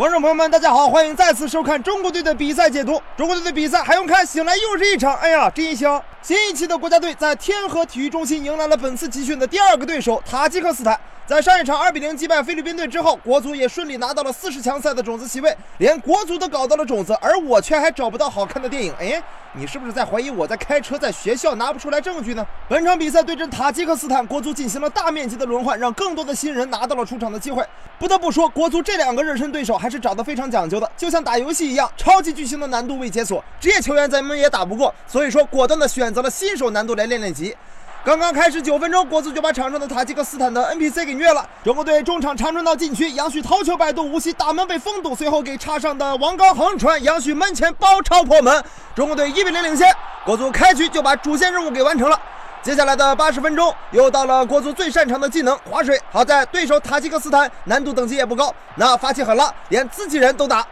观众朋友们，大家好，欢迎再次收看中国队的比赛解读。中国队的比赛还用看？醒来又是一场，哎呀，真香！新一期的国家队在天河体育中心迎来了本次集训的第二个对手——塔吉克斯坦。在上一场二比零击败菲律宾队之后，国足也顺利拿到了四十强赛的种子席位，连国足都搞到了种子，而我却还找不到好看的电影。哎，你是不是在怀疑我在开车，在学校拿不出来证据呢？本场比赛对阵塔吉克斯坦，国足进行了大面积的轮换，让更多的新人拿到了出场的机会。不得不说，国足这两个热身对手还是找得非常讲究的，就像打游戏一样，超级巨星的难度未解锁，职业球员咱们也打不过，所以说果断的选择了新手难度来练练级。刚刚开始九分钟，国足就把场上的塔吉克斯坦的 NPC 给虐了。中国队中场长传到禁区，杨旭头球摆渡，无锡大门被封堵，随后给插上的王刚横传，杨旭门前包抄破门，中国队一比零领先。国足开局就把主线任务给完成了。接下来的八十分钟，又到了国足最擅长的技能划水。好在对手塔吉克斯坦难度等级也不高，那发起狠了，连自己人都打。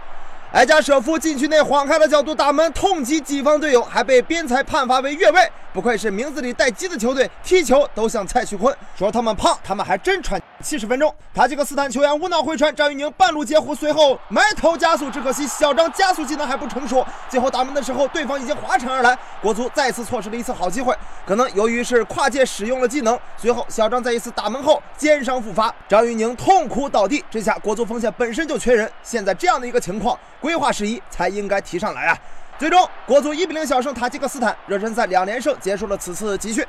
埃加舍夫禁区内晃开了角度打门，痛击己方队友，还被边裁判罚为越位。不愧是名字里带“鸡”的球队，踢球都像蔡徐坤。说他们胖，他们还真喘。七十分钟，塔吉克斯坦球员无脑回传，张玉宁半路截胡，随后埋头加速，只可惜小张加速技能还不成熟。最后打门的时候，对方已经滑铲而来，国足再次错失了一次好机会。可能由于是跨界使用了技能，随后小张在一次打门后肩伤复发，张玉宁痛哭倒地。这下国足锋线本身就缺人，现在这样的一个情况，规划事宜才应该提上来啊。最终，国足一比零小胜塔吉克斯坦，热身赛两连胜结束了此次集训。